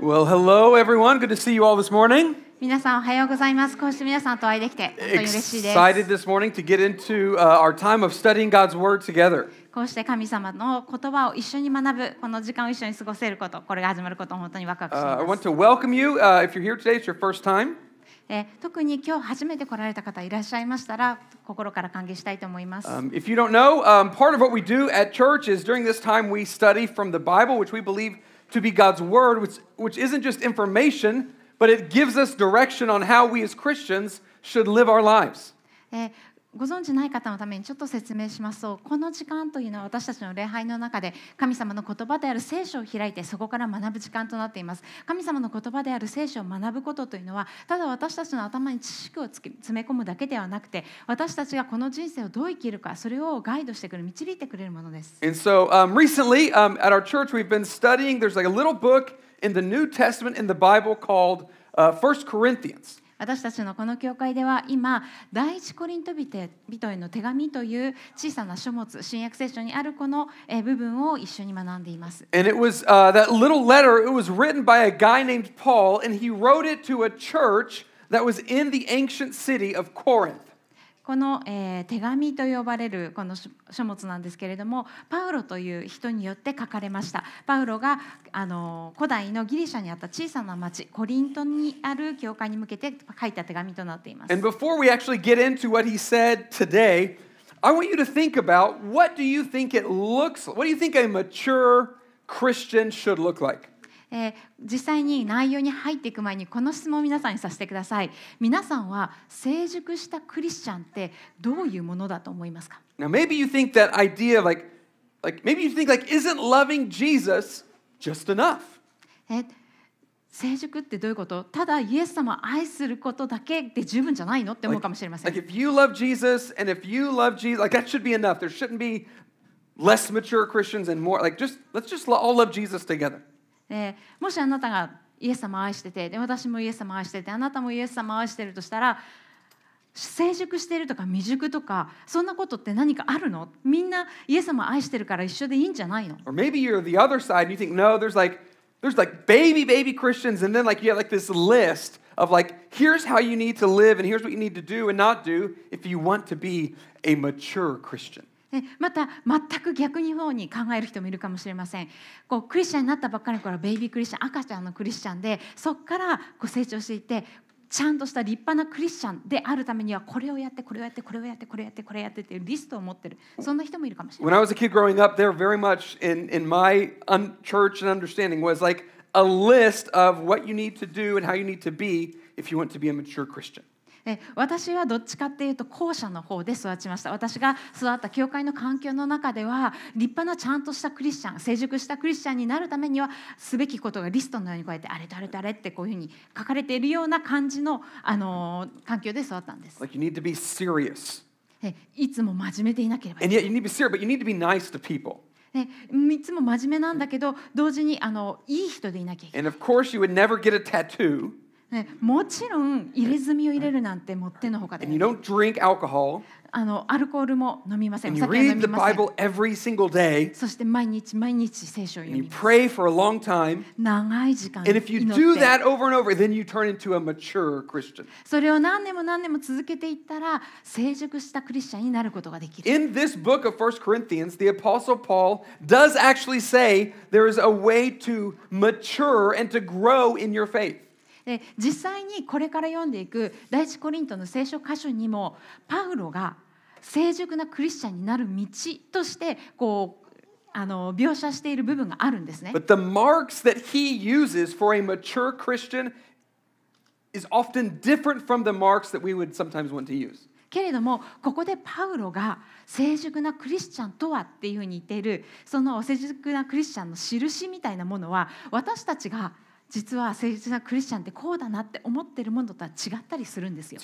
Well, hello, everyone. Good to see you all this morning. 皆さんおはようございます。こうして皆さんとお会いできて本当に嬉しいです。 Excited this morning to get into uh, our time of studying God's Word together. こうして神様の言葉を一緒に学ぶ、この時間を一緒に過ごせること、これが始まることを本当にワクワクして Uh, I いま want す。 to welcome you. Uh, if you're here today, it's your first time. えー特に今日初めて来られた方いらっしゃいましたら、心から歓迎したいと思います。 Um, if you don't know, um, part of what we do at church is during this time we study from the Bible, which we believe to be God's Word, which, which isn't just information, but it gives us direction on how we as Christians should live our lives. Eh, ご存知ない方のためにちょっと説明しますとこの時間というのは私たちの礼拝の中で神様の言葉である聖書を開いてそこから学ぶ時間となっています神様の言葉である聖書を学ぶことというのはただ私たちの頭に知識をつ詰め込むだけではなくて私たちがこの人生をどう生きるかそれをガイドしてくれる導いてくれるものです And so um, recently um, at our church, we've been studying, there's like a little book in the New Testament in the Bible called uh, 1 Corinthians. 私たちのこの教会では今第一コリント人への手紙という小さな書物新約聖書にあるこのえ部分を一緒に学んでいます And it was uh, that little letter, it was written by a guy named Paul, and he wrote it to a church that was in the ancient city of Corinth. この、えー手紙と呼ばれるこの書物なんですけれどもパウロという人によって書かれましたパウロがあの古代のギリシャにあった小さな町コリントにある教会に向けて書いた手紙となっています And before we actually get into what he said today, I want you to think about what do you think it looks What do you think a mature Christian should look like? えー実際に内容に入っていく前にこの質問を皆さんにさせてください皆さんは成熟したクリスチャンってどういうものだと思いますか Now, maybe you think that idea like, like maybe you think like, isn't loving Jesus just enough? え成熟ってどういうことただイエス様を愛することだけで十分じゃないのって思うかもしれません Like, if you love Jesus and if you love Jesus, like that should be enough. There shouldn't be less mature Christians and more. Like, just let's just all love Jesus together. でもしあなたがイエス様を愛しててで私もイエス様を愛しててあなたもイエス様を愛してるとしたら成熟してるとか未熟とかそんなことって何かあるのみんなイエス様を愛してるから一緒でいいんじゃないの Or maybe you're the other side and you think, no, there's like there's like baby, baby Christians, and then like you have like this list of like, here's how you need to live and here's what you need to do and not do if you want to be a mature Christian. でまた全く逆に方に考える人もいるかもしれません。こうクリスチャンになったばっかりの頃ベイビークリスチャン赤ちゃんのクリスチャンでそこからこう成長していってちゃんとした立派なクリスチャンであるためにはこれをやってこれをやってこれをやってこれをやってこれをやってっていうリストを持ってる。そんな人もいるかもしれない When I was a kid growing up, there very much in, in my un- church and understanding was like a list of what you need to do and how you need to be if you want to be a mature Christian. え私はどっちかっていうと後者の方で育ちました私が育った教会の環境の中では立派なちゃんとしたクリスチャン成熟したクリスチャンになるためにはすべきことがリストのようにこうやってあれとあれとあれってこういうふうに書かれているような感じの、あのー環境で育ったんです、Like you need to be serious. えいつも真面目でいなければい And yet you need to be serious, but you need to be nice to people. けないいつも真面目なんだけど同時にあのいい人でいなきゃいけない And of course, you would never get a tattoo ね、もちろん入れ墨を入れるなんてもってのほかで and you don't drink alcohol あのアルコールも飲みませんお酒は飲みません every single day そして毎日毎日聖書を読みます pray for a long time. 長い時間 And if you 祈 do that over and over, then you turn into a mature Christian. それを何年も何年も続けていったら成熟したクリスチャンになることができる In this book of 1 Corinthians, the Apostle Paul does actually say there is a way to mature and to grow in your faith. で実際にこれから読んでいく第一コリントの聖書箇所にもパウロが成熟なクリスチャンになる道としてこうあの描写している部分があるんですね。But the marks that he uses for a mature Christian is often different from the marks that we would sometimes want to use. けれどもここでパウロが成熟なクリスチャンとはっていうふうに言っているその成熟なクリスチャンの印みたいなものは私たちが実は誠実なクリスチャンってこうだなって思ってるものとは違ったりするんですよ。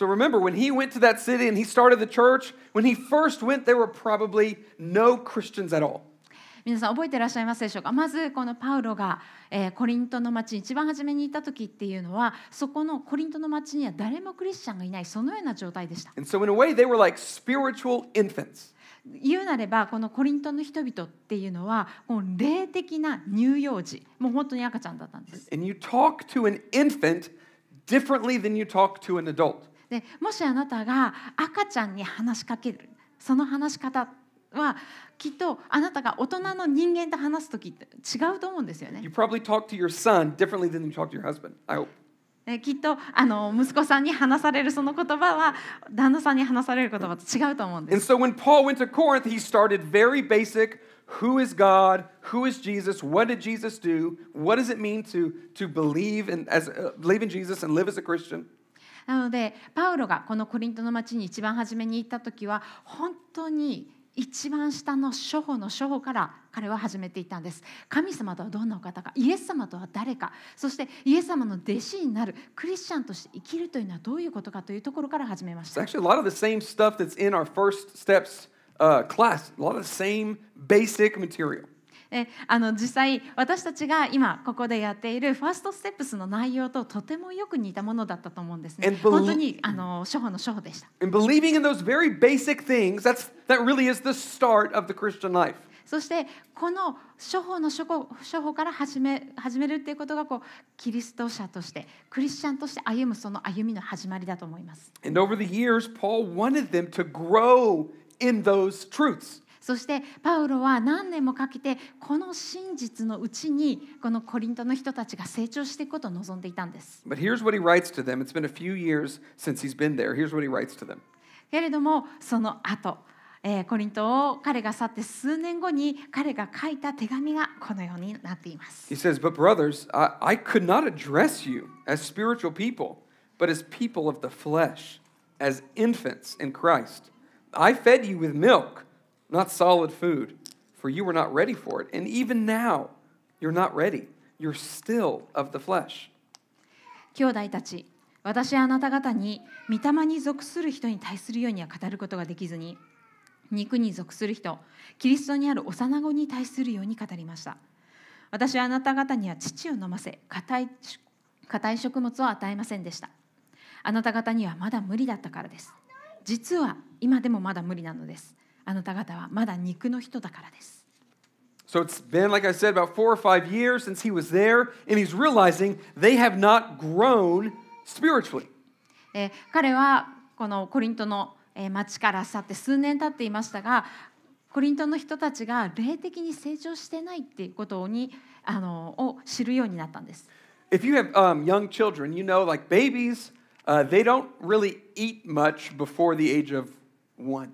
みな、さん覚えていらっしゃいますでしょうか？まずこのパウロが、コリントの街に一番初めにいた時っていうのはそこのコリントの街には誰もクリスチャンがいないそのような状態でした。And so in a way, they were like spiritual infants. 言うなればこのコリントの人々っていうのはもう霊的な乳幼児もう本当に赤ちゃんだったんです。And you talk to an infant differently than you talk to an adult. でもしあなたが赤ちゃんに話しかけるその話し方はきっとあなたが大人の人間と話す時って違うと思うんですよね You。probably talk to your son differently than you talk to your husband. I hope. きっとあの息子さんに話されるその言葉は旦那さんに話される言葉と違うと思う。なので、パウロがこのコリントの町に一番初めに行った時は本当に。一番下の初歩の初歩から彼は始めていたんです神様とはどんなお方かイエス様とは誰かそしてイエス様の弟子になるクリスチャンとして生きるというのはどういうことかというところから始めまし It's た actually a lot of the same stuff that's in our first steps uh, class. A lot of the same basic material. えあの実際私たちが今ここでやっているファーストステップスの内容ととてもよく似たものだったと思うんですね。本当にあの初歩の初歩でした。そしてこの初歩の初歩,初歩から始め始めるっていうことがこうキリスト者としてクリスチャンとして歩むその歩みの始まりだと思います。And over the years, Paul wanted them to grow in those truths. そしてパウロは何年もかけてこの真実のうちにこのコリントの人たちが成長していくことを望んでいたんです。But here's what he writes to them. It's been a few years since he's been there. Here's what he writes to them. けれどもその後、えーコリントを彼が去って数年後に彼が書いた手紙がこのようになっています。He says, But brothers, I, I could not address you as spiritual people, but as people of the flesh, as infants in Christ. I fed you with milk, not solid food, for you were not ready for it. And even now, you're not ready. You're still of the flesh. 兄弟たち私はあなた方に御霊に属する人に対するようには語ることができずに肉に属する人キリストにある幼子に対するように語りました私はあなた方には乳を飲ませ硬い硬い食物を与えませんでしたあなた方にはまだ無理だったからです実は今でもまだ無理なのですあなた方はまだ肉の人だからです So it's been, like I said, about four or five years since he was there, and he's realizing they have not grown spiritually. えー彼はこのコリントのえー町から去って数年経っていましたがコリントの人たちが霊的に成長してないっていうことにあのを知るようになったんです。If you have um, young children, you know, like babies, uh, they don't really eat much before the age of one.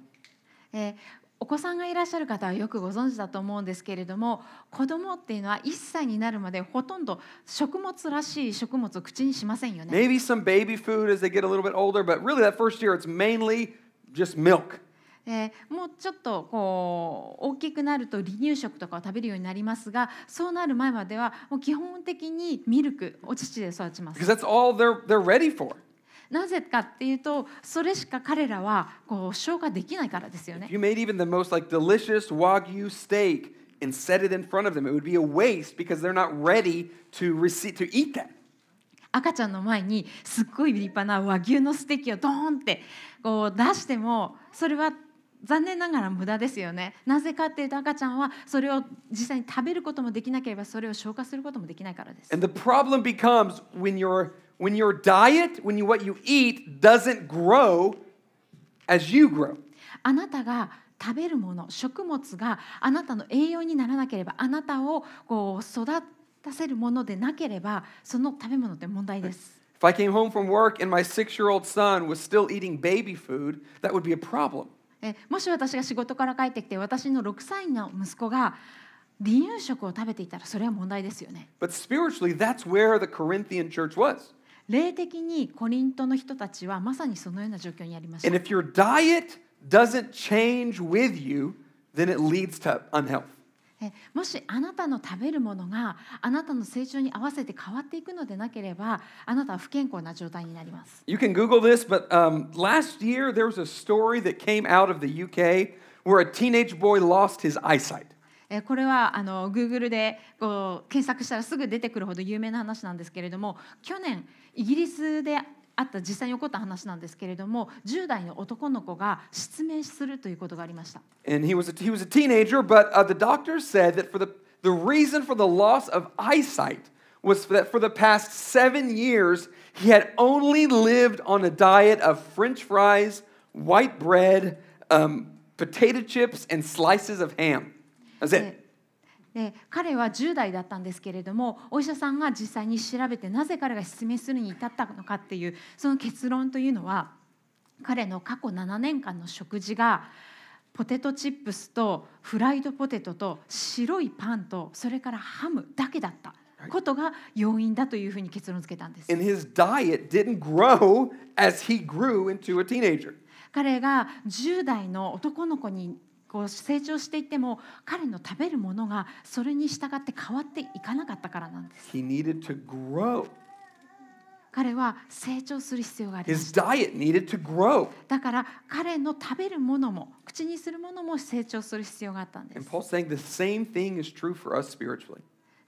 えーお子さんがいらっしゃる方はよくご存知だと思うんですけれども子供っていうのは1歳になるまでほとんど食物らしい食物を口にしませんよね。Maybe some baby food as they get a little bit older, but really that first year it's mainly just milk. えーもうちょっとこう大きくなると離乳食とかを食べるようになりますがそうなる前まではもう基本的にミルクお乳で育ちます Because。that's all they're, they're ready for. なぜかっていうとそれしか彼らはこう消化できないからですよね If。you made even the most like delicious wagyu steak and set it in front of them, it would be a waste because they're not ready to receive to eat that. 赤ちゃんの前にすっごい立派な和牛のステーキをドーンってこう出してもそれは残念ながら無駄ですよね。なぜかっていうと赤ちゃんはそれを実際に食べることもできなければそれを消化することもできないからです。And the problem becomes when your when your diet, when you what you eat doesn't grow as you grow. あなたが食べるもの食物があなたの栄養にならなければあなたをこう育たせるものでなければその食べ物って問題です。 If I came home from work and my 6-year-old son was still eating baby food, that would be a problem. えもし私が仕事から帰ってきて私の6歳の息子が離乳食を食べていたらそれは問題ですよね。 But spiritually, that's where the Corinthian church was. 霊的にコリントの人たちはまさにそのような状況にありまし And た。 if your diet doesn't change with you, then it leads to unhealth. えもしあなたの食べるものがあなたの成長に合わせて変わっていくのでなければあなたは不健康な状態になります。 You can Google this, but um, last year there was a story that came out of the UK where a teenage boy lost his eyesight. えこれはあの Google でこう検索したらすぐ出てくるほど有名な話なんですけれども去年イギリスであった実際に起こった話なんですけれども10代の男の子が失明するということがありました And he was a, he was a teenager, but uh, the doctor said that for the, the reason for the loss of eyesight was that for the past seven years, he had only lived on a diet of french fries, white bread, um, potato chips, and slices of ham. That's it. で彼は10代だったんですけれどもお医者さんが実際に調べてなぜ彼が失明するに至ったのかっていうその結論というのは彼の過去7年間の食事がポテトチップスとフライドポテトと白いパンとそれからハムだけだったことが要因だというふうに結論付けたんです。And his diet didn't grow as he grew into a teenager. 彼が10代の男の子にこう成長していっても彼の食べるものがそれに従って変わっていかなかったからなんです。He needed to grow. 彼は成長する必要がありま His す。diet needed to grow. だから彼の食べるものも口にするものも成長する必要があったんで And す。Paul's saying the same thing is true for us spiritually.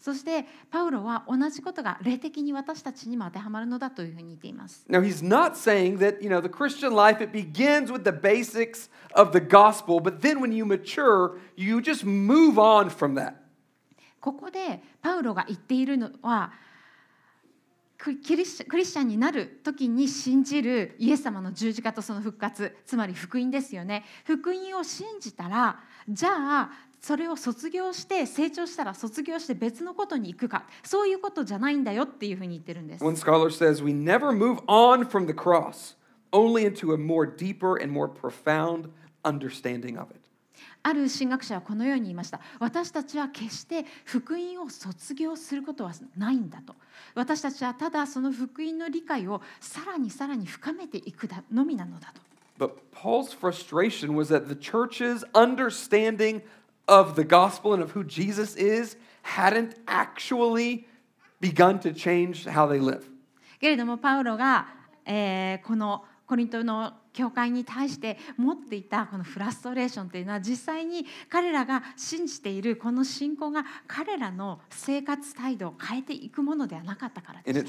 そしてパウロは同じことが霊的に私たちにも当てはまるのだというふうに言っています。Now, he's not saying that, you know, the Christian life, it begins with the basics of the gospel, but then when you mature, you just move on from that. ここでパウロが言っているのはクキリスクリスチャンになる時に信じるイエス様の十字架とその復活つまり福音ですよね福音を信じたらじゃあそれを卒業して成長したら卒業して別のことに行くかそういうことじゃないんだよっていうふうに言ってるんです One scholar says, we never move on from the cross, only into a more deeper and more profound understanding of it. ある神学者はこのように言いました私たちは決して福音を卒業することはないんだと私たちはただその福音の理解をさらにさらに深めていくだのみなのだと But Paul's frustration was that the church's understanding of the gospel and of who Jesus is hadn't actually begun to change how they live. けれどもパウロが、えーこのコリントの教会に対して持っていたこのフラストレーションというのは実際に彼らが信じているこの信仰が彼らの生活態度を変えていくものではなかったからです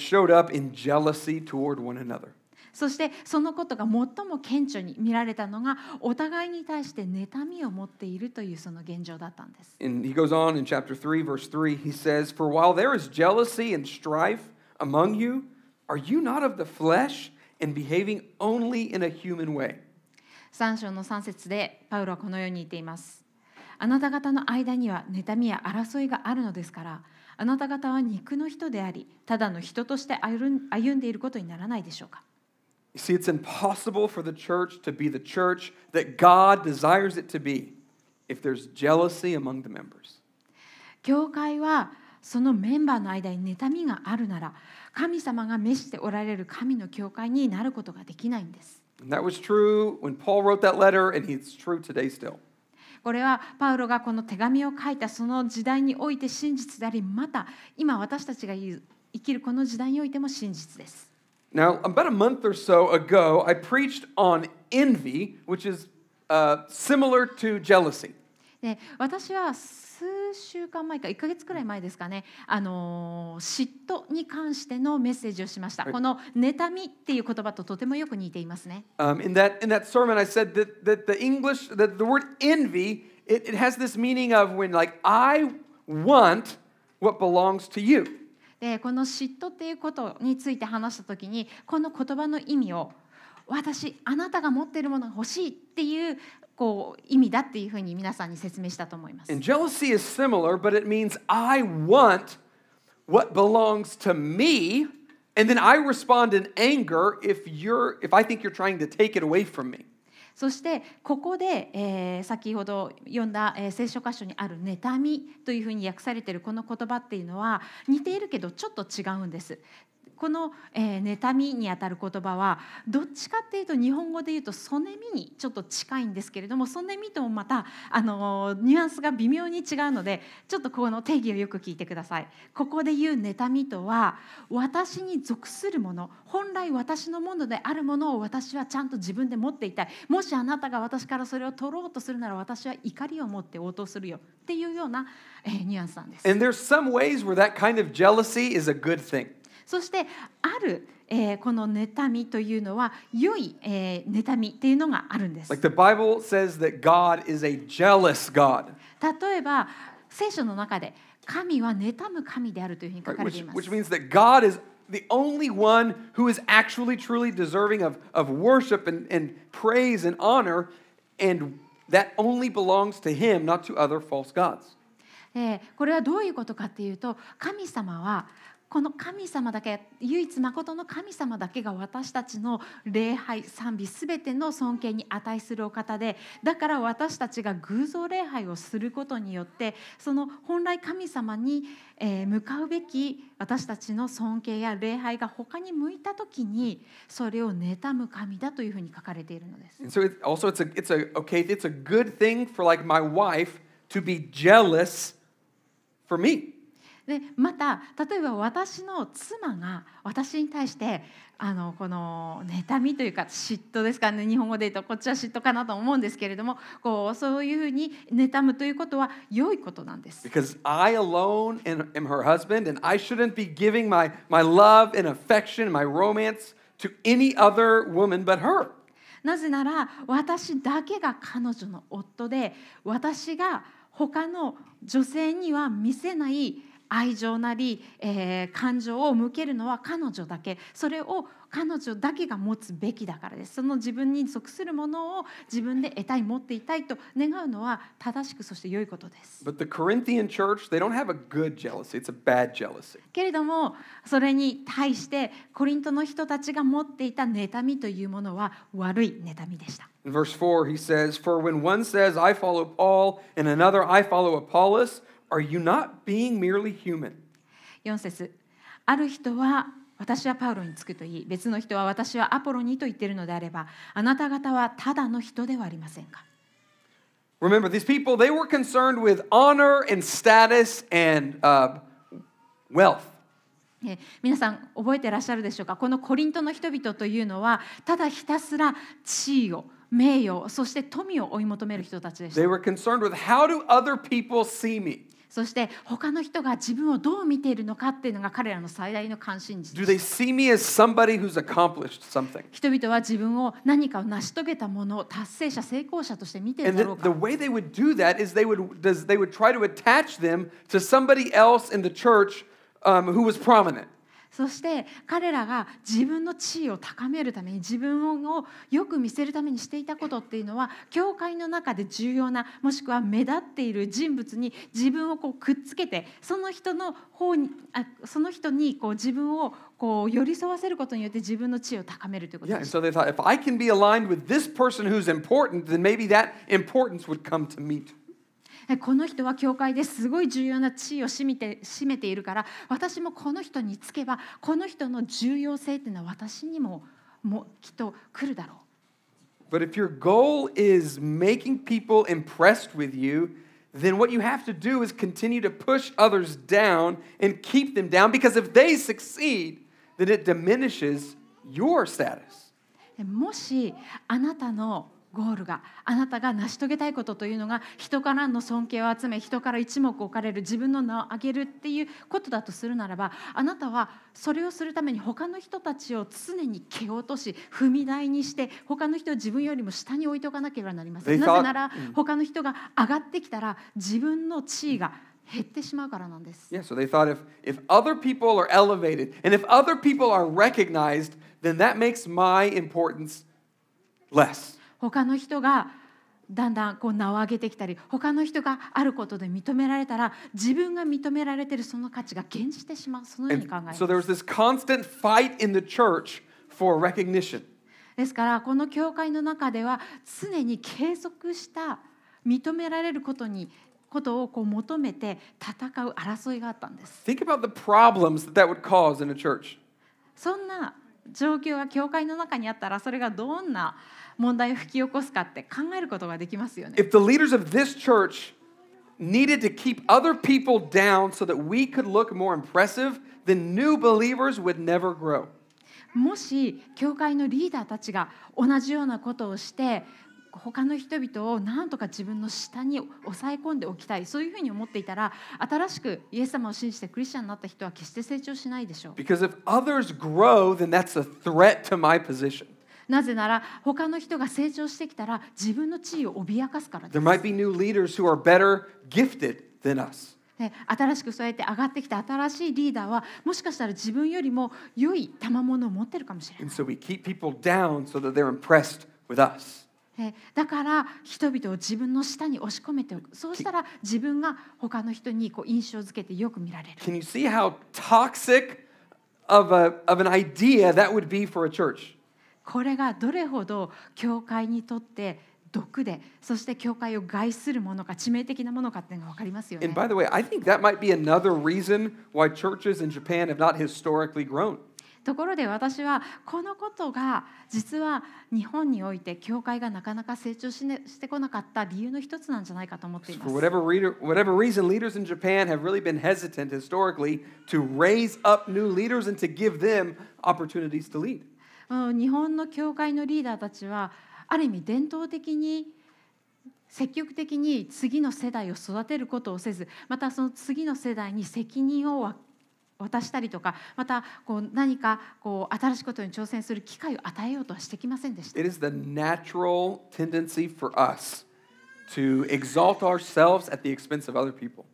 そしてそのことが最も顕著に見られたのがお互いに対して妬みを持っているというその現状だったんです。And he 3, verse 3, he says, For while there is jealousy and strife among you, are you not of the flesh and behaving only in a human way? 3章の3節でパウロはこのように言っています。あなた方の間には妬みや争いがあるのですから、あなた方は肉の人であり、ただの人として歩んでいることにならないでしょうか。教会はそのメンバーの間に妬みがあるなら神様が召しておられる神の教会になることができないんです。これはパウロがこの手紙を書いたその時代において真実であり、また今私たちが生きるこの時代においても真実です。Now, about a month or so ago, I preached on envy, which is uh, similar to jealousy. で私は数週間前か1ヶ月くらい前ですかね、あのー嫉妬に関してのメッセージをしました。はいこの妬みっていう言葉ととてもよく似ていますね。 Um, in, that, in that sermon, I said that, that the English, that the word envy, it, it has this meaning of when, like, I want what belongs to you. でこの嫉妬っていうことについて話した時にこの言葉の意味を私あなたが持っているものが欲しいっていうこう意味だっていうふうに皆さんに説明したと思います。And jealousy is similar, but it means I want what belongs to me, and then I respond in anger if you're if I think you're trying to take it away from me. そしてここで、えー先ほど読んだ、えー聖書箇所にある「妬み」というふうに訳されているこの言葉っていうのは似ているけどちょっと違うんです。この、えー妬みにあたる言葉はどっちかっていうと日本語で言うと「そねみ」にちょっと近いんですけれども「そねみ」ともまた、あのニュアンスが微妙に違うのでちょっとこの定義をよく聞いてください。ここで言う妬みとは私に属するもの本来私のものであるものを私はちゃんと自分で持っていたいもしあなたが私からそれを取ろうとするなら私は怒りを持って応答するよっていうような、えーニュアンスなんです。And there's some ways where that kind of jealousy is a good thing. そしてある、えーこの妬みというのは良い、えー妬みっていうのがあるんです。Like the Bible says that God is a jealous God, 例えば聖書の中で神は妬む神であるというふうに書?かれて which, います。which means that God is the only one who is actually truly deserving of, of worship and, and praise and honor, and that only belongs to Him, not to other false gods. えーこれはどういうことかっていうと神様はこの神様だけ唯一誠の神様だけが私たちの礼拝賛美すべての尊敬に値するお方でだから私たちが偶像礼拝をすることによってその本来神様に、えー向かうべき私たちの尊敬や礼拝が他に向いた時にそれを妬む神だというふうに書かれているのです。So it's also it's a it's a okay it's a good thing for like my wife to be jealous for me. でまた例えば私の妻が私に対してあのこの妬みというか嫉妬ですかね日本語で言うとこっちは嫉妬かなと思うんですけれどもこうそういうふうに妬むということは良いことなんです。Because I alone am, her husband, and I shouldn't be giving my, my love and affection, my romance to any other woman but her. なぜなら私だけが彼女の夫で私が他の女性には見せない愛情なり、えー感情を向けるのは彼女だけそれを彼女だけが持つべきだからですその自分に属するものを自分で得たい持っていたいと願うのは正しくそして良いことです But the Corinthian church, they don't have a good jealousy, it's a bad jealousy. けれどもそれに対してコリントの人たちが持っていた妬みというものは悪い妬みでした In verse 4, he says, For when one says, I follow Paul, and another, I follow Apollos, are you not being merely human? 4節ある人は私はパウロにつくと言い別の人は私はアポロにと言っているのであればあなた方はただの人ではありませんか Remember, these people, they were concerned with honor and status and uh, wealth. えー皆さん覚えてらっしゃるでしょうかこのコリントの人々というのはただひたすら地位を名誉そして富を追い求める人たちでした They were concerned with how do other people see me? そして他の人が自分をどう見ているのかっていうのが彼らの最大の関心事。人々は自分を何かを成し遂げたもの、達成者、成功者として見ているのか。そして彼らが自分の地位を高めるために自分をよく見せるためにしていたことっていうのは教会の中で重要なもしくは目立っている人物に自分をこうくっつけてその人の方にあその人にこう自分をこう寄り添わせることによって自分の地位を高めるということです Yeah, so they thought if I can be aligned with this person who's important, then maybe that importance would come to me too. えこの人は教会ですごい重要な地位を占めて占めているから私もこの人につけばこの人の重要性っていうのは私にももきっと来るだろう But if your goal is making people impressed with you, then what you have to do is continue to push others down and keep them down because if they succeed, then it diminishes your status. もしあなたのゴールがあなたが成し遂げたいことというのが人からの尊敬を集め人から一目置かれる自分の名を上げるっていうことだとするならばあなたはそれをするために他の人たちを常に蹴落とし踏み台にして他の人を自分よりも下に置いておかなければなりません。なぜなら他の人が上がってきたら自分の地位が減ってしまうからなんです。Yeah, so they thought if, if other people are elevated and if other people are recognized, then that makes my importance less. 他の人がだんだんこう名を上げてきたり他の人があることで認められたら自分が認められているその価値が減じてしまうそのように考え so ま there す was this constant fight in the church for recognition. ですからこの教会の中では常に継続した認められることにことをこう求めて戦う争いがあったんです Think about the problems that that would cause in a church. そんな状況が教会の中にあったらそれがどんな問題を引き起こすかって考えることができますよね If the leaders of this church needed to keep other people down so that we could look more impressive, then new believers would never grow. もし教会のリーダーたちが同じようなことをして他の人々を何とか自分の下に抑え込んでおきたいそういうふうに思っていたら新しくイエス様を信じてクリスチャンになった人は決して成長しないでしょう Because if others grow, then that's a threat to my position. なぜなら他の人が成長してきたら自分の地位を脅かすからで There す might be new leaders who are better gifted than us. で新しくそうやって上がってきた新しいリーダーはもしかしたら自分よりも良い賜物を持ってるかもしれない And so we keep people down so that they're impressed with us. えだから人々を自分の下に押し込めておくそうしたら自分が他の人にこう印象づけてよく見られる Can you see how toxic of, a, of an idea that would be for a church? これがどれほど教会にとって毒でそして教会を害するものか致命的なものかっていうのが分かりますよね And by the way, I think that might be another reason why churches in Japan have not historically grown. ところで私はこのことが実は日本において教会がなかなか成長し,、ね、してこなかった理由の一つなんじゃないかと思っていま For す。whatever, reader, whatever reason, leaders in Japan have really been hesitant historically to raise up new leaders and to give them opportunities to lead. うん日本の教会のリーダーたちはある意味伝統的に積極的に次の世代を育てることをせずまたその次の世代に責任をわ渡したりとかまたこう何かこう新しいことに挑戦する機会を与えようとはしてきませんでした。It is the natural tendency for us to exalt ourselves at the expense of other people.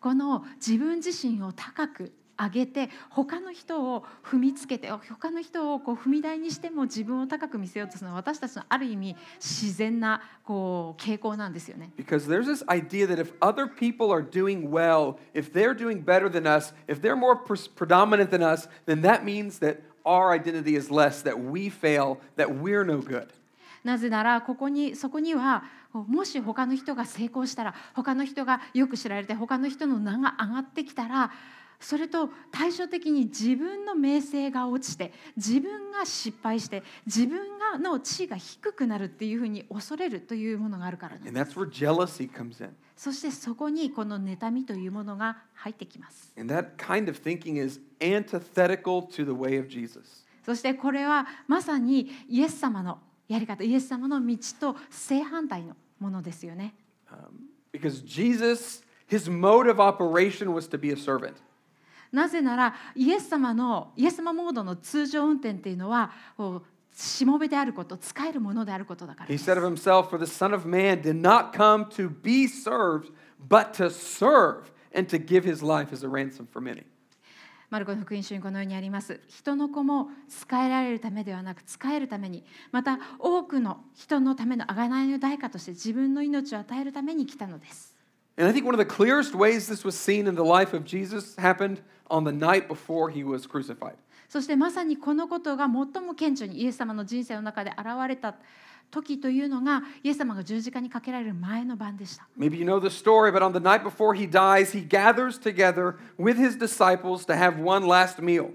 この自分自身を高く上げて他の人を踏みつけて他の人をこう踏み台にしても自分を高く見せようとするのは私たちのある意味自然なこう傾向なんですよね。Because there's this idea that if other people are doing well, if they're doing better than us, if they're more predominant than us, then that means that our identity is less, that we fail, that we're no good. なぜならここにそこにはもし他の人が成功したら他の人がよく知られて他の人の名が上がってきたらそれと対照的に自分の名声が落ちて自分が失敗して自分がの地位が低くなるっていうふうに恐れるというものがあるからな。そしてそこにこの妬みというものが入ってきます。そしてこれはまさにイエス様のやり方、イエス様の道と正反対のものですよね。Because Jesus, his mode of operation was to be a servant. なぜならイエス様のイエス様モードの通常運転っていうのはしもべであること、使えるものであることだから He said of himself, For the Son of Man did not come to be served, but to serve and to give his life as a ransom for many. マルコの福音書にこのようにあります。人の子も使えられるためではなく使えるために、また多くの人のための贖いの代価として自分の命を与えるために来たのです。And I think one of the clearest ways this was seen in the life of Jesus happened on the night before he was crucified. そしてまさにこのことが最も顕著にイエス様の人生の中で現れた時というのがイエス様が十字架にかけられる前の晩でした。 Maybe you know the story, but on the night before he dies, he gathers together with his disciples to have one last meal.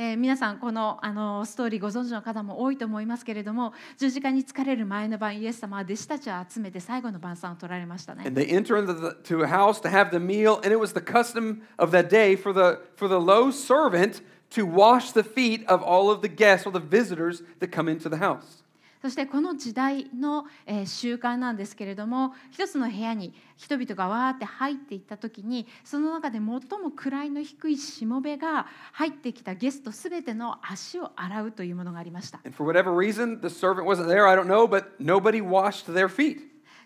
えー皆さんこのあのストーリーご存知の方も多いと思いますけれども十字架に疲れる前の晩イエス様は弟子たちを集めて最後の晩餐を取られましたね。And they enter into the, to a house to have the meal, and it was the custom of that day for the, for the low servant to wash the feet of all of the guests or the visitors that come into the house. そしてこの時代の、えー習慣なんですけれども一つの部屋に人々がわーって入っていった時にその中で最も位の低いしもべが入ってきたゲストすべての足を洗うというものがありました。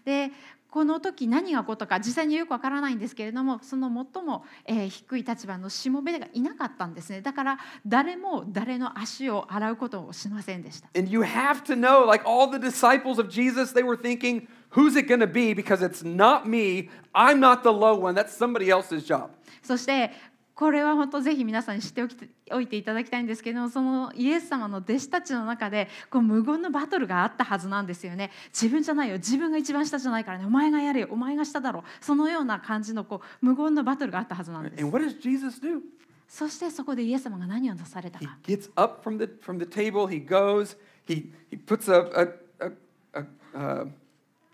でこの時何が起こったか実際によくわからないんですけれどもその最も、えー低い立場のしもべがいなかったんですねだから誰も誰の足を洗うことをしませんでした And you have to know, like all the disciples of Jesus, they were thinking, who's it going to be? Because it's not me. I'm not the low one. That's somebody else's job. そしてこれは本当ぜひ皆さんに知っておきおいていただきたいんですけれどもそのイエス様の弟子たちの中でこう無言のバトルがあったはずなんですよね。自分じゃないよ。自分が一番下じゃないからね。お前がやれよ。お前が下だろ。そのような感じのこう無言のバトルがあったはずなんです。And what does Jesus do? そしてそこでイエス様が何をなされた He か gets up from the, from the table, he goes, he, he puts a, a, a, a, uh,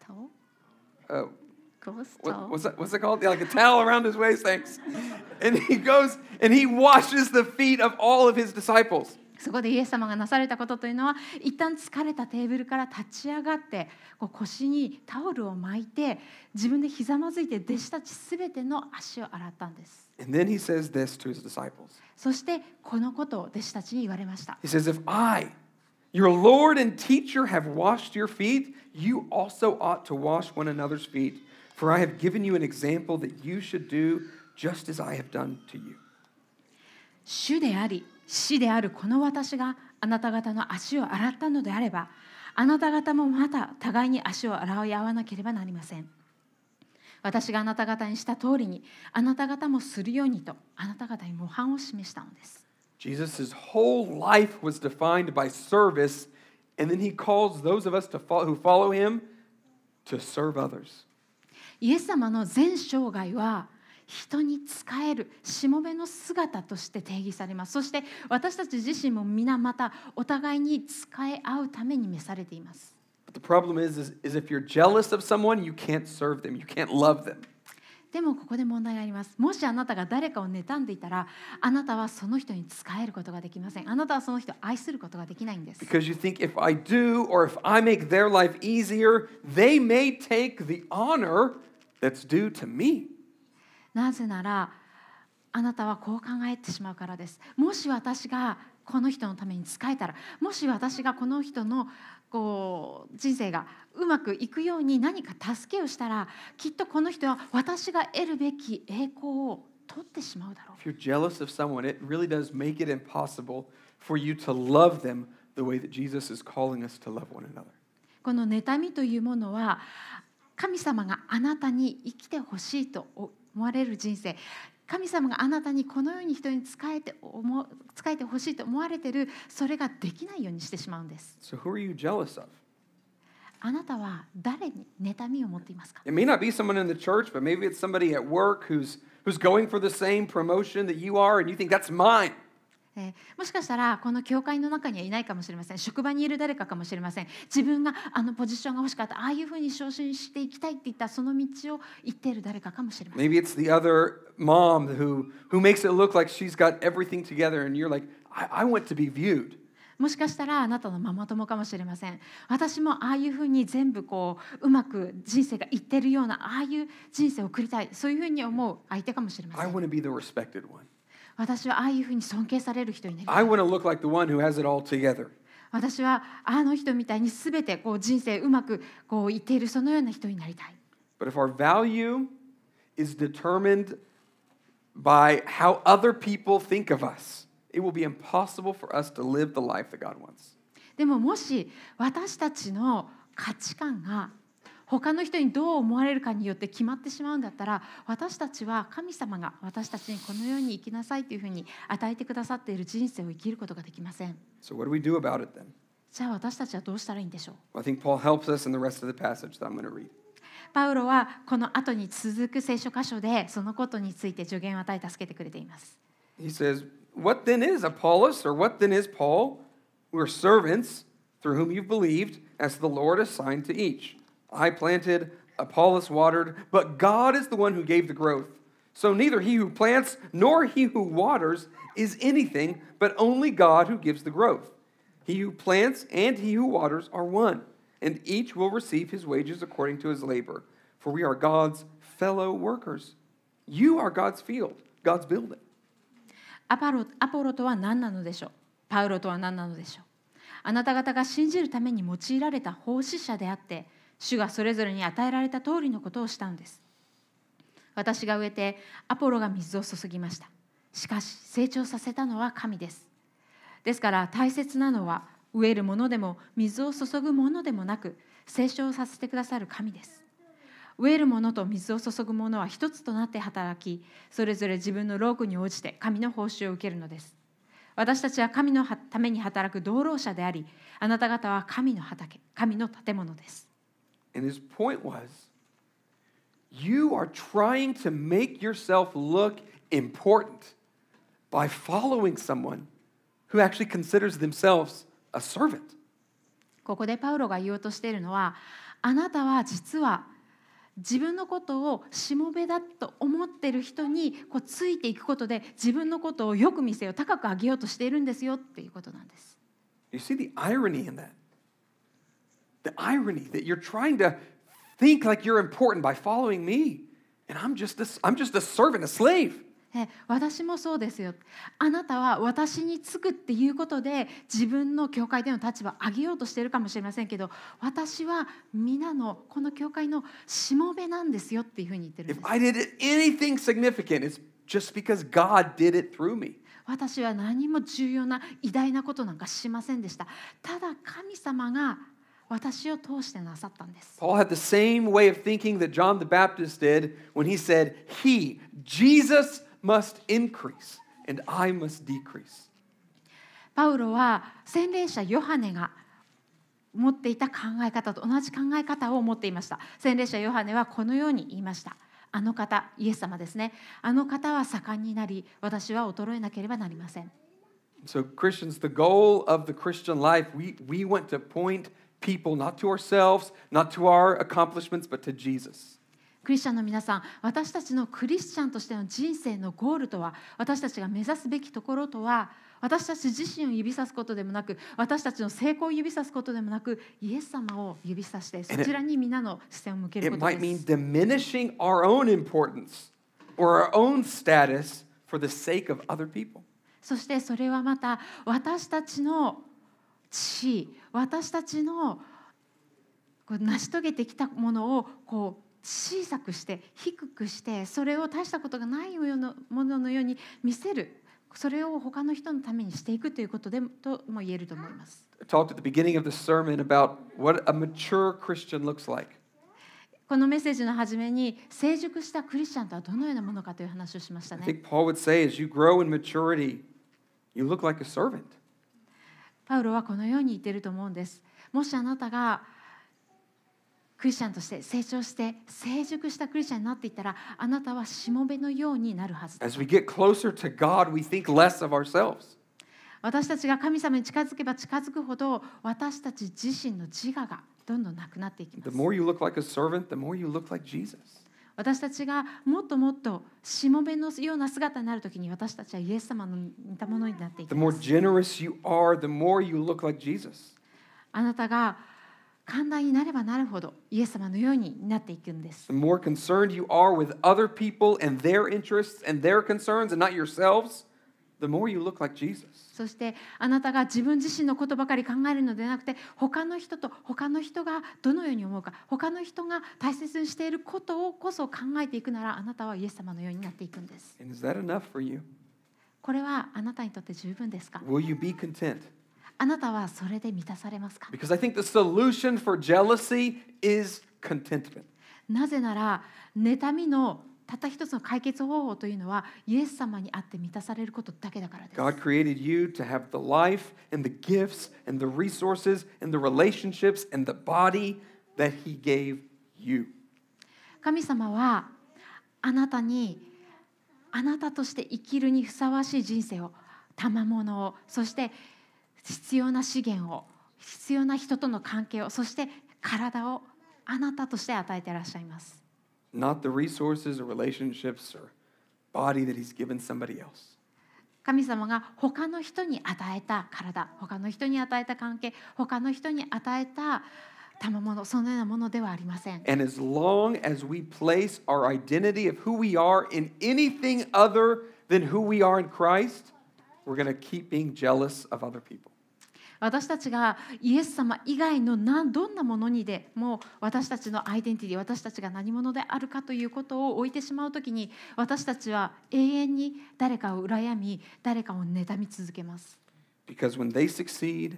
と uh, ゴース what, ト what's, that, what's that called? Yeah, like a towel around his waist, thanks. And he goes and he washes the feet of all of his disciples. そこでイエス様がなされたことというのは一旦疲れたテーブルから立ち上がってこう腰にタオルを巻いて自分でひざまずいて弟子たちすべての足を洗ったんです。And then he says this to his disciples そしてこのことを弟子たちに言われました。He says, If I, your Lord and teacher, have washed your feet, you also ought to wash one another's feet. For I have given you an example that you should do just as I have done to you. 主であり死であるこの私があなた方の足を洗ったのであればあなた方もまた互いに足を洗い合わなければなりません私があなた方にした通りにあなた方もするようにとあなた方に模範を示したのです Jesus' whole life was defined by service, and then he calls those of us to fo- who follow him to serve others. イエス様の全生涯は人に仕えるしもべの姿として定義されます。そして私たち自身も皆またお互いに仕え合うために召されています。Is, is someone, でもここで問題があります。もしあなたが誰かを妬んでいたらあなたはその人に仕えることができません。あなたはその人を愛することができないんです。Because you think if I do or if I make their life easier they may take the honor of that's due to me. なぜならあなたはこう考えてしまうからですもし私がこの人のために仕えたらもし私がこの人のこう人生がうまくいくように何か助けをしたらきっとこの人は私が得るべき栄光を取ってしまうだろう If you're jealous of someone, it really does make it impossible for you to love them the way that Jesus is calling us to love one another. この妬みというものは神様があなたに生きてほしいと思われる人生神様があなたにこのように人に仕えて思う仕えてほしいと思われているそれができないようにしてしまうんです So who are you jealous of? あなたは誰に妬みを持っていますか It may not be someone in the church, but maybe it's somebody at work who's who's going for the same promotion that you are and you think that's mine. えーもしかしたらこの教会の中にはいないかもしれません。職場にいる誰かかもしれません。自分があのポジションが欲しかった。ああいうふうに昇進していきたいって言ったその道を行っている誰かかもしれません。Maybe it's the other mom who who makes it look like she's got everything together and you're like, I, I want to be viewed. もしかしたらあなたのママ友かもしれません。私もああいうふうに全部こううまく人生がいってるようなああいう人生を送りたい。そういうふうに思う相手かもしれませ I ん。Want to be the respected one. 私はああいうふうに尊敬される人になりたい I want to look like the one who has it all together. 私はあの人みたいに全てこう人生うまくこういっているそのような人になりたい But if our value is determined by how other people think of us, it will be impossible for us to live the life that God wants. でももし私たちの価値観が他の人にどう思われるかによって決まってしまうんだったら私たちは神様が私たちにこのように生きなさいというふうに与えてくださっている人生を生きることができません So what do we do about it then? じゃあ私たちはどうしたらいいんでしょう I think Paul helps us in the rest of the passage that I'm going to read. パウロはこの後に続く聖書箇所でそのことについて助言を与え助けてくれています He says, What then is Apollos, or what then is Paul? We're servants through whom you've believed, as the Lord assigned to each. I planted, Apollos watered, but God is the one who gave the growth. So neither he who plants nor he who waters is anything, but only God who gives the growth. He who plants and he who waters are one, and each will receive his wages according to his labor. For we are God's fellow workers. You are God's field, God's building. アパロアポロとは何なのでしょうパウロとは何なのでしょうあなた方が信じるために用いられた奉仕者であって 主がそれぞれに与えられた通りのことをしたんです。私が植えてアポロが水を注ぎました。しかし成長させたのは神です。ですから大切なのは植えるものでも水を注ぐものでもなく成長させてくださる神です。植えるものと水を注ぐものは一つとなって働きそれぞれ自分の労苦に応じて神の報酬を受けるのです。私たちは神のために働く労者でありあなた方は神の畑神の建物です。And his point was you are trying to make yourself look important by following someone who actually considers themselves a servant. ここでパウロが言おうとしているのはあなたは実は自分のことをしもべだと思ってる人にこうついていくことで自分のことをよく見せよう高く上げようとしているんですよっていうことなんです。You see the irony in that? The irony that you're trying to think like you're important by following me, and I'm just a, I'm just a servant, a slave. え私もそうですよあなたは私につくっていうことで自分の教会での立場を上げようとしているかもしれませんけど私は皆のこの教会のしもべなんですよっていうふうに言ってるん If です I did anything significant, it's just because God did it through me. 私は何も重要な偉大なことなんかしませんでしたただ神様が私を通してなさったんです Paul had the same way of thinking that John the Baptist did when he said, He, Jesus, must increase and I must decrease. パウロは洗礼者ヨハネが持っていた考え方と同じ考え方を持っていました洗礼者ヨハネはこのように言いましたあの方イエス様ですねあの方は盛んになり私は衰えなければなりません So, Christians, the goal of the Christian life, we, we want to point people not to ourselves, not to our accomplishments, but to Jesus. クリスチャンの皆さん私たちのクリスチャンとしての人生のゴールとは私たちが目指すべきところとは私たち自身を指さすことでもなく私たちの成功を指さすことでもなくイエス様を指さしてそちらに皆の視線を向ける It ことで might mean す。diminishing our own importance or our own status for the sake of other people. そしてそれはまた私たちの地位私たちの成し遂げてきたものをこう小さくして低くしてそれを大したことがないようなもののように見せるそれを他の人のためにしていくということでもとも言えると思います。I talked at the beginning of the sermon about what a mature Christian looks like. このメッセージの初めに成熟したクリスチャンとはどのようなものかという話をしました I ね。think Paul would say, as you grow in maturity, you look like a servant. パウロはこのように言っていると思うんです。もしあなたがクリスチャンとして成長して成熟したクリスチャンになっていったらあなたはしもべのようになるはずです As we get closer to God, we think less of ourselves. 私たちが神様に近づけば近づくほど私たち自身の自我がどんどんなくなっていきま The す more you look like a servant, the more you look like Jesus. 私たちがもっともっとしもべのような姿になるときに私たちはイエス様の似たものになっていき The ま more す generous you are, the more you look like Jesus. あなたが寛大になればなるほどイエス様のようになっていくんです The more concerned you are with other people and their interests and their concerns and not yourselves, the more you look like Jesus. そしてあなたが自分自身のことばかり考えるのではなくて他の人と他の人がどのように思うか他の人が大切にしていることをこそ考えていくならあなたはイエス様のようになっていくんです。And is that enough for you? これはあなたにとって十分ですか？Will you be content? あなたはそれで満たされますか？Because I think the solution for jealousy is contentment. なぜなら妬みのたった一つの解決方法というのはイエス様にあって満たされることだけだからです。God created you to have the life and the gifts and the resources and the relationships and the body that He gave you. 神様はあなたにあなたとして生きるにふさわしい人生を賜物をそして必要な資源を必要な人との関係をそして体をあなたとして与えていらっしゃいます。Not the resources or relationships or body that He's given somebody else. 神様が他の人に与えた体他の人に与えた関係他の人に与えた賜物そのようなものではありません。 And as long as we place our identity of who we are in anything other than who we are in Christ, we're going to keep being jealous of other people. 私たちがイエス様以外の何どんなものにでも私たちのアイデンティティ私たちが何者であるかということを置いてしまうときに私たちは永遠に誰かを羨み誰かを妬み続けます。Because when they succeed,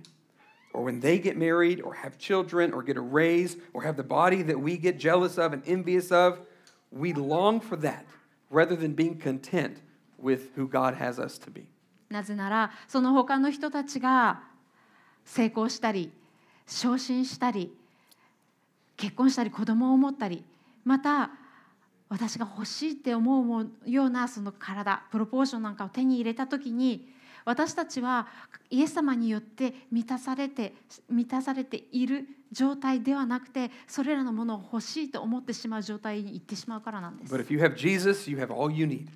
or when they get married, or have children, or get a raise, or have the body that we get jealous of and envious of, we long for that rather than being content with who God has us to be. なぜならその他の人たちが成功したり昇進したり結婚したり子供を持ったりまた私が欲しいって思うようなその体プロポーションなんかを手に入れた時に私たちはイエス様によって満たされて満たされている状態ではなくてそれらのものを欲しいと思ってしまう状態に行ってしまうからなんです But if you have Jesus, you have all you need.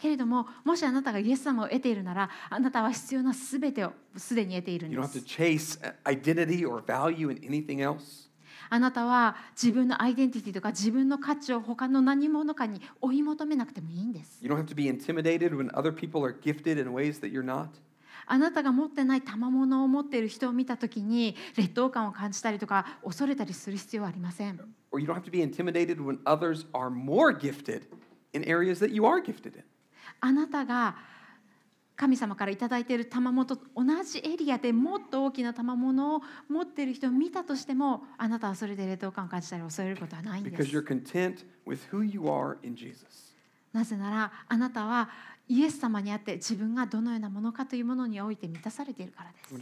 けれども、もしあなたがイエス様を得ているなら、あなたは必要なすべてをすでに得ているんです。あなたは自分のアイデンティティとか自分の価値を他の何者かに追い求めなくてもいいんです。あなたが持ってない賜物を持っている人を見たときに劣等感を感じたりとか恐れたりする必要はありません。あなたが神様からいただいている賜物同じエリアでもっと大きな賜物を持っている人を見たとしてもあなたはそれで劣等感を感じたり恐れることはないんです。なぜならあなたはイエス様にあって自分がどのようなものかというものにおいて満たされているからです。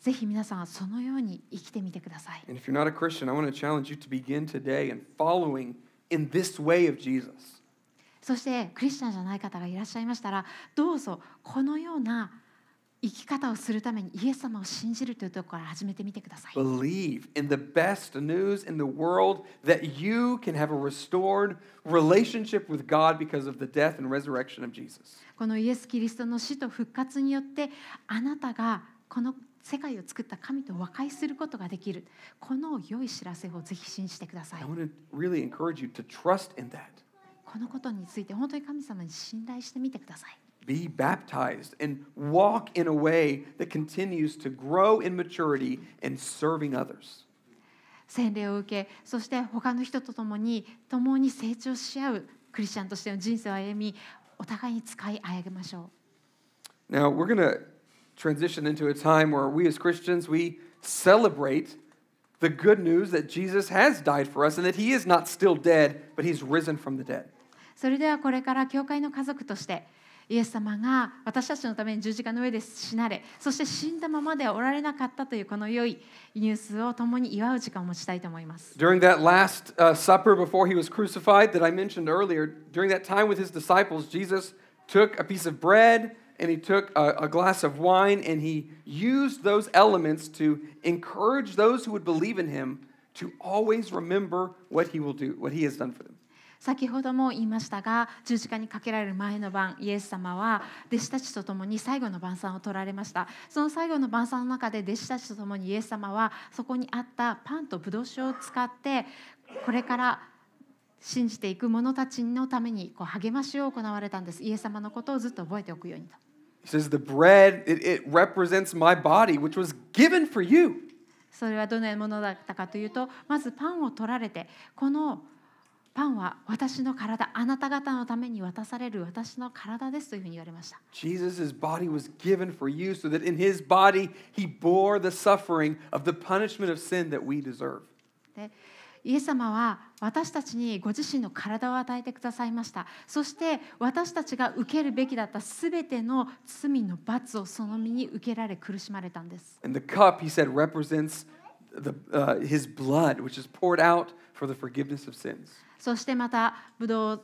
ぜひ皆さんはそのように生きてみてください。And if you're not a Christian, I want to challenge you to begin today. そしてクリスチャンじゃない方がいらっしゃいましたらどうぞこのような生き方をするためにイエス様を信じるというところから始めてみてください Believe in the best news in the world that you can have a restored relationship with God because of the death and resurrection of Jesus. このイエス・キリストの死と復活によってあなたがこの世界を作った神と和解することができるこの良い知らせをぜひ信じてください I want to really encourage you to trust in that. このことについて本当に神様に信頼してみてください Be baptized and walk in a way that continues to grow in maturity and serving others. 洗礼を受けそして他の人と共に共に成長し合うクリスチャンとしての人生を歩みお互いに使い上げましょう Now, we're going to transition into a time where we as Christians, we celebrate the good news that Jesus has died for us and that he is not still dead, but he's risen from the dead. それではこれから教会の家族としてイエス様が私たちのために十字架の上で死なれそして死んだままではおられなかったというこの良いニュースを共に祝う時間を持ちたいと思います。During that last uh, supper before he was crucified that I mentioned earlier, during that time with his disciples, Jesus took a piece of bread and he took a, a glass of wine and he used those elements to encourage those who would believe in him to always remember what he will do, what he has done for them. 先ほども言いましたが十字架にかけられる前の晩イエス様は弟子たちと共に最後の晩餐を取られました。その最後の晩餐の中で弟子たちと共にイエス様はそこにあったパンとブドウ酒を使ってこれから信じていく者たちのためにこう励ましを行われたんです。イエス様のことをずっと覚えておくようにと。He says, The bread, it, it represents my body, which was given for you. それはどのようなものだったかというとまずパンを取られてこのパンは私の体あなた方のために渡される私の体ですというふうに言われました Jesus' body was given for you so that in his body he bore the suffering of the punishment of sin that we deserve. でイエス様は私たちにご自身の体を与えてくださいましたそして私たちが受けるべきだったすべての罪の罰をその身に受けられ苦しまれたんです And the cup, he said, represents the, uh, his blood, which is poured out for the forgiveness of sins. そしてまたブドウ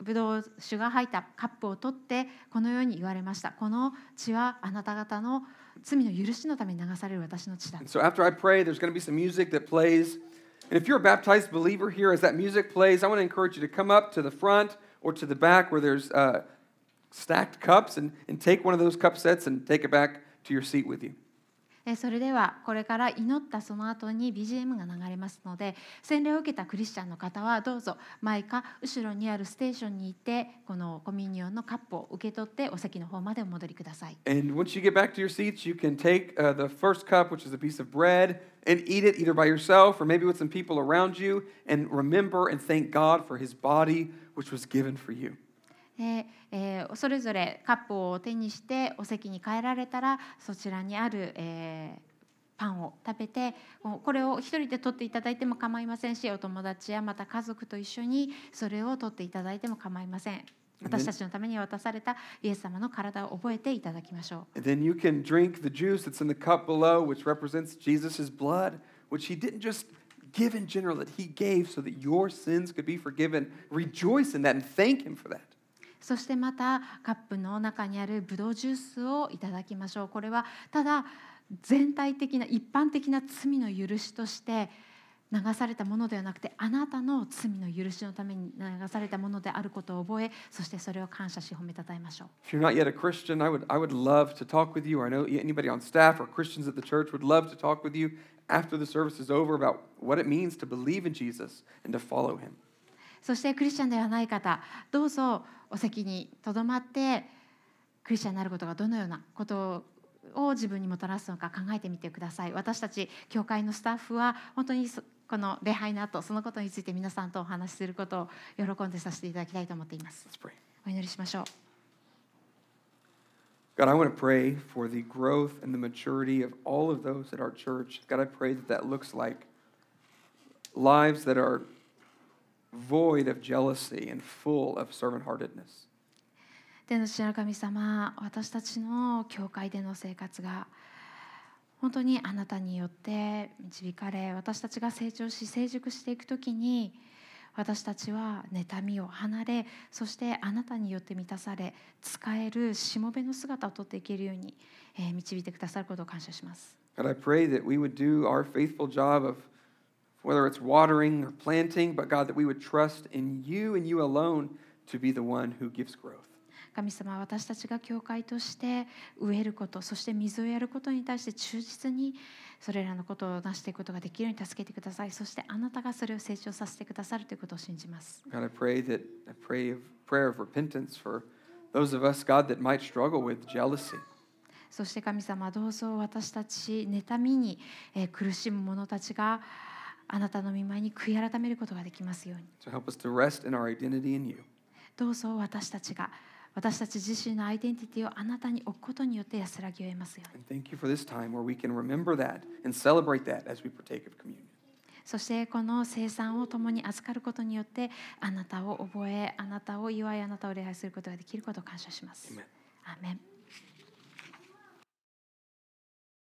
ブドウ酒が入ったカップを取ってこのように言われましたこの血はあなた方の罪の許しのために流される私の血だ so after I pray, there's going to be some music that plays. And if you're a baptized believer here, as that music plays, I want to encourage you to come up to the front or to the back where there's uh, stacked cups and, and take one of those cup sets and take it back to your seat with you. えそれではこれから祈ったその後に BGM が流れますので洗礼を受けたクリスチャンの方はどうぞ前か後ろにあるステーションに行ってこのコミュニオンのカップを受け取ってお席の方までお戻りください。And once you get back to your seats, you can take uh, the first cup, which is a piece of bread, and eat it either by yourself or maybe with some people around you, and remember and thank God for his body, which was given for you. でえーそれぞれカップを手にしてお席に帰られたらそちらにある、えーパンを食べてここれを一人で取っていただいても構いませんしお友達やまた家族と一緒にそれを取っていただいても構いません私たちのために渡されたイエス様の体を覚えていただきましょう And then you can drink the juice that's in the cup below, which represents Jesus' blood, which he didn't just give in general, that he gave so that your sins could be forgiven. Rejoice in that and thank him for that. そしてまたカップの中にあるブドウジュースをいただきましょうこれはただ全体的な一般的な罪の許しとして流されたものではなくてあなたの罪の許しのために流されたものであることを覚えそしてそれを感謝し褒めたたえましょう If you're not yet a Christian, I would, I would love to talk with you. Or I know anybody on staff or Christians at the church would love to talk with you after the service is over about what it means to believe in Jesus and to follow him. そしてクリスチャンではない方どうぞお席にとどまってクリスチャンになることがどのようなことを自分にもたらすのか考えてみてください私たち教会のスタッフは本当にそこの礼拝の後そのことについて皆さんとお話しすることを喜んでさせていただきたいと思っています.お祈りしましょう God, I want to pray for the growth and the maturity of all of those at our church. God, I pray that that looks like lives that are void of jealousy and full of servant heartedness. 天の父なる神様私たちの教会での生活が本当にあなたによって導かれ私たちが成長し成熟していく時に私たちは妬みを離れそしてあなたによって満たされ使えるしもべの姿をとっていけるように、えー導いてくださることを感謝します。God, I pray that we would do our faithful job of whether it's watering or planting, but God, that we would trust in you and you alone to be the one who gives growth. 神様は私たちが教会として植えることそして水をやることに対して忠実にそれらのことを成していくことができるように助けてくださいそしてあなたがそれを成長させてくださるということを信じます God, I pray that I pray of prayer of repentance for those of us, God, that might struggle with jealousy. そして神様どうぞ私たち妬みにえー苦しむ者たちがあなたの御前に悔い改めることができますように So help us to rest in our identity in you. どうぞ私たちが私たち自身のアイデンティティをあなたに置くことによって安らぎを得ますように thank you for this time where we can remember that and celebrate that as we partake of communion. そしてこの生産を共に預かることによってあなたを覚えあなたを祝いあなたを礼拝することができることを感謝します。アーメン